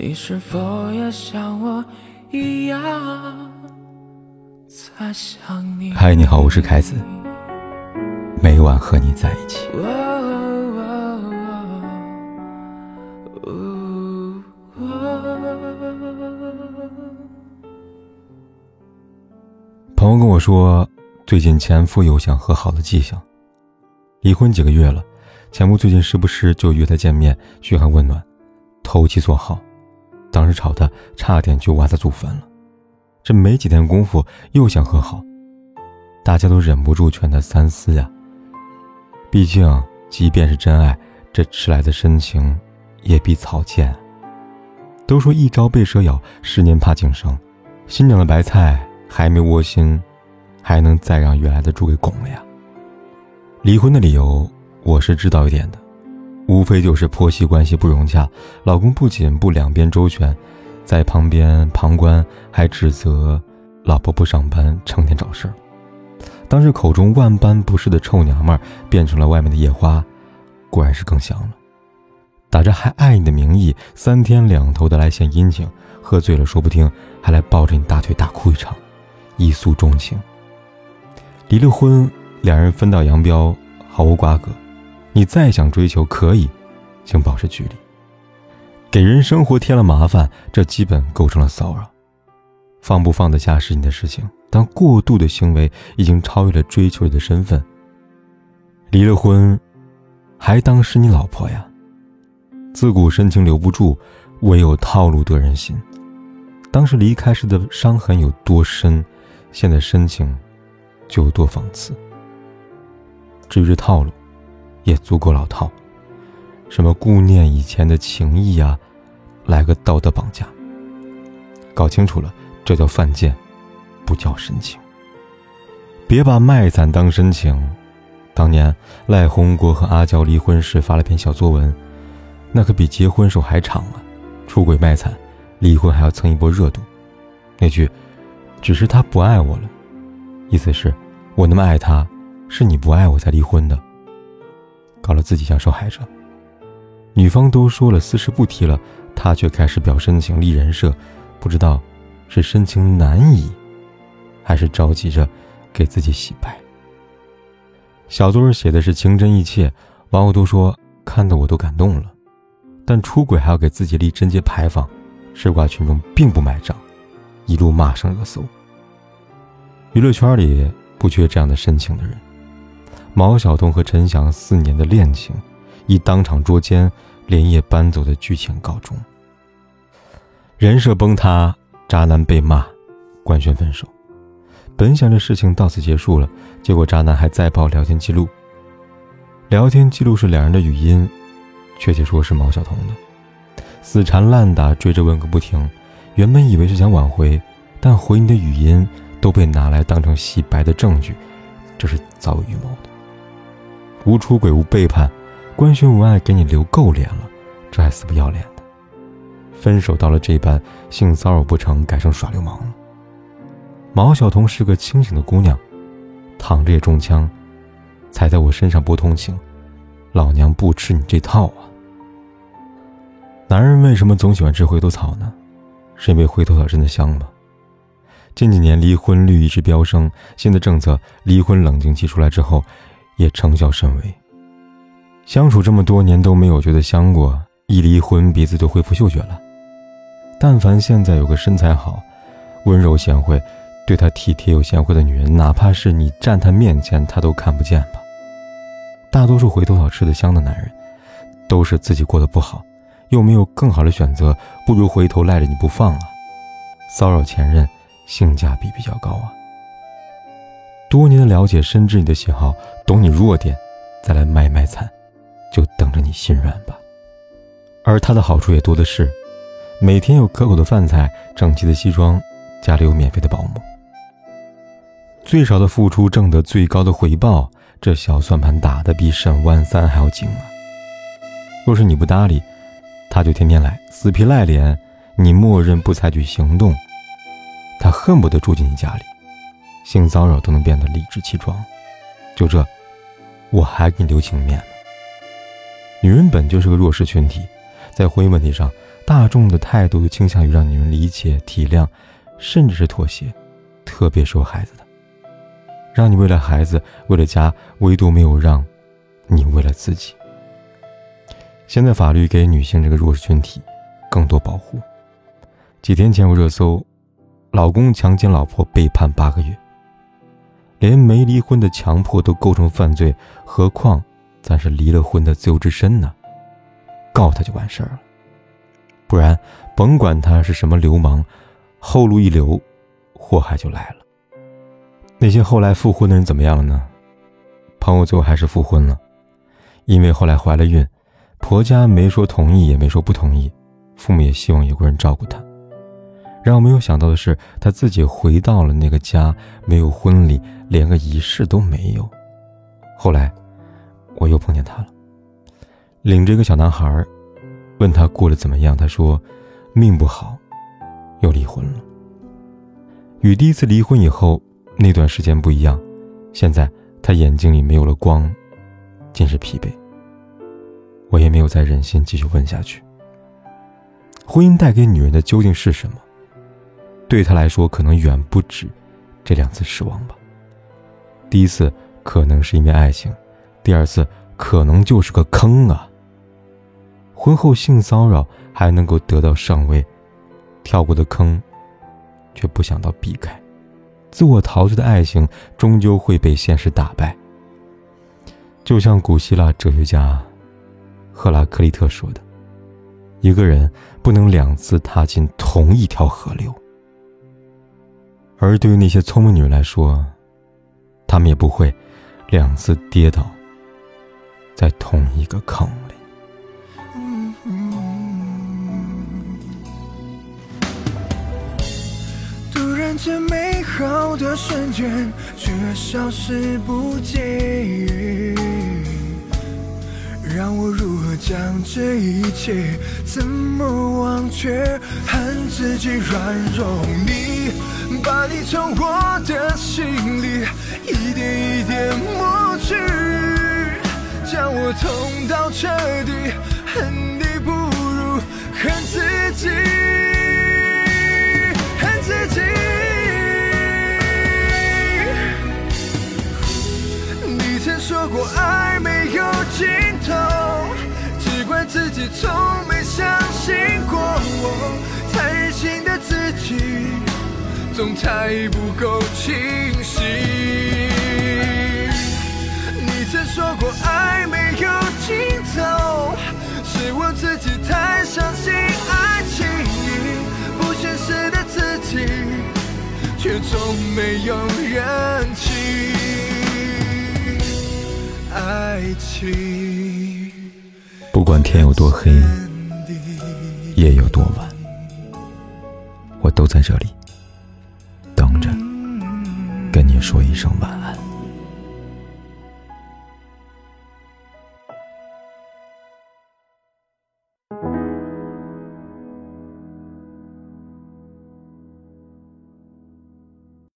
你是否也像我一样在想你？嗨，你好，我是凯子，每晚和你在一起。朋友跟我说，最近前夫有想和好的迹象。离婚几个月了，前夫最近时不时就约她见面，嘘寒问暖，投其所好。当时吵得差点就挖他祖坟了，这没几天功夫又想和好，大家都忍不住劝他三思呀。毕竟，即便是真爱，这迟来的深情也比草贱。都说一朝被蛇咬，十年怕井绳，新长的白菜还没窝心，还能再让原来的猪给拱了呀？离婚的理由我是知道一点的。无非就是婆媳关系不融洽，老公不仅不两边周全，在旁边旁观，还指责老婆不上班，成天找事儿。当这口中万般不是的臭娘们儿变成了外面的野花，果然是更香了。打着还爱你的名义，三天两头的来献殷勤，喝醉了说不听，还来抱着你大腿大哭一场，一诉衷情。离了婚，两人分道扬镳，毫无瓜葛。你再想追求，可以，请保持距离。给人生活添了麻烦，这基本构成了骚扰。放不放得下是你的事情，但过度的行为已经超越了追求你的身份。离了婚，还当是你老婆呀？自古深情留不住，唯有套路得人心。当时离开时的伤痕有多深，现在深情就有多讽刺。至于这套路。也足够老套，什么顾念以前的情谊啊，来个道德绑架。搞清楚了，这叫犯贱，不叫深情。别把卖惨当深情。当年赖红国和阿娇离婚时发了篇小作文，那可比结婚时候还长啊！出轨卖惨，离婚还要蹭一波热度。那句“只是他不爱我了”，意思是，我那么爱他，是你不爱我才离婚的。搞了自己像受害者，女方都说了私事不提了，他却开始表深情立人设，不知道是深情难移，还是着急着给自己洗白。小作文写的是情真意切，网友都说看得我都感动了，但出轨还要给自己立贞节牌坊，吃瓜群众并不买账，一路骂上热搜。娱乐圈里不缺这样的深情的人。毛晓彤和陈翔四年的恋情，以当场捉奸、连夜搬走的剧情告终。人设崩塌，渣男被骂，官宣分手。本想着事情到此结束了，结果渣男还再爆聊天记录。聊天记录是两人的语音，确切说是毛晓彤的，死缠烂打，追着问个不停。原本以为是想挽回，但回你的语音都被拿来当成洗白的证据，这是早有预谋的。无出轨无背叛，官宣无爱给你留够脸了，这还死不要脸的？分手到了这般，性骚扰不成，改成耍流氓了。毛晓彤是个清醒的姑娘，躺着也中枪，踩在我身上不同情，老娘不吃你这套啊！男人为什么总喜欢吃回头草呢？是因为回头草真的香吗？近几年离婚率一直飙升，新的政策离婚冷静期出来之后。也成效甚微。相处这么多年都没有觉得香过，一离婚鼻子就恢复嗅觉了。但凡现在有个身材好、温柔贤惠、对他体贴又贤惠的女人，哪怕是你站他面前，他都看不见吧？大多数回头草吃得香的男人，都是自己过得不好，又没有更好的选择，不如回头赖着你不放啊！骚扰前任，性价比比较高啊。多年的了解，深知你的喜好，懂你弱点，再来卖卖惨，就等着你心软吧。而他的好处也多的是，每天有可口的饭菜，整齐的西装，家里有免费的保姆。最少的付出挣得最高的回报，这小算盘打得比沈万三还要精啊！若是你不搭理，他就天天来，死皮赖脸，你默认不采取行动，他恨不得住进你家里。性骚扰都能变得理直气壮，就这，我还给你留情面呢。女人本就是个弱势群体，在婚姻问题上，大众的态度倾向于让女人理解、体谅，甚至是妥协，特别是孩子的，让你为了孩子、为了家，唯独没有让你为了自己。现在法律给女性这个弱势群体更多保护。几天前有热搜，老公强奸老婆被判八个月。连没离婚的强迫都构成犯罪，何况咱是离了婚的自由之身呢？告他就完事儿了。不然，甭管他是什么流氓，后路一留，祸害就来了。那些后来复婚的人怎么样了呢？朋友最后还是复婚了，因为后来怀了孕，婆家没说同意，也没说不同意，父母也希望有个人照顾她。让我没有想到的是，他自己回到了那个家，没有婚礼。连个仪式都没有。后来，我又碰见他了，领着一个小男孩，问他过得怎么样。他说，命不好，又离婚了。与第一次离婚以后那段时间不一样，现在他眼睛里没有了光，尽是疲惫。我也没有再忍心继续问下去。婚姻带给女人的究竟是什么？对他来说，可能远不止这两次失望吧。第一次可能是因为爱情，第二次可能就是个坑啊。婚后性骚扰还能够得到上位，跳过的坑，却不想到避开，自我陶醉的爱情终究会被现实打败。就像古希腊哲学家赫拉克利特说的：“一个人不能两次踏进同一条河流。”而对于那些聪明女人来说，她们也不会两次跌倒在同一个坑里。突然间，美好的瞬间却消失不见，让我如何将这一切怎么忘却？恨自己软弱，你把你从我的心里。一点一点抹去，将我痛到彻底，恨你不如恨自己，总太不够清晰。你。曾说过爱没有尽头，是我自己太相信爱情，不现实的自己却从没有认清爱情。不管天有多黑，夜有多晚，我都在这里，跟你说一声晚安。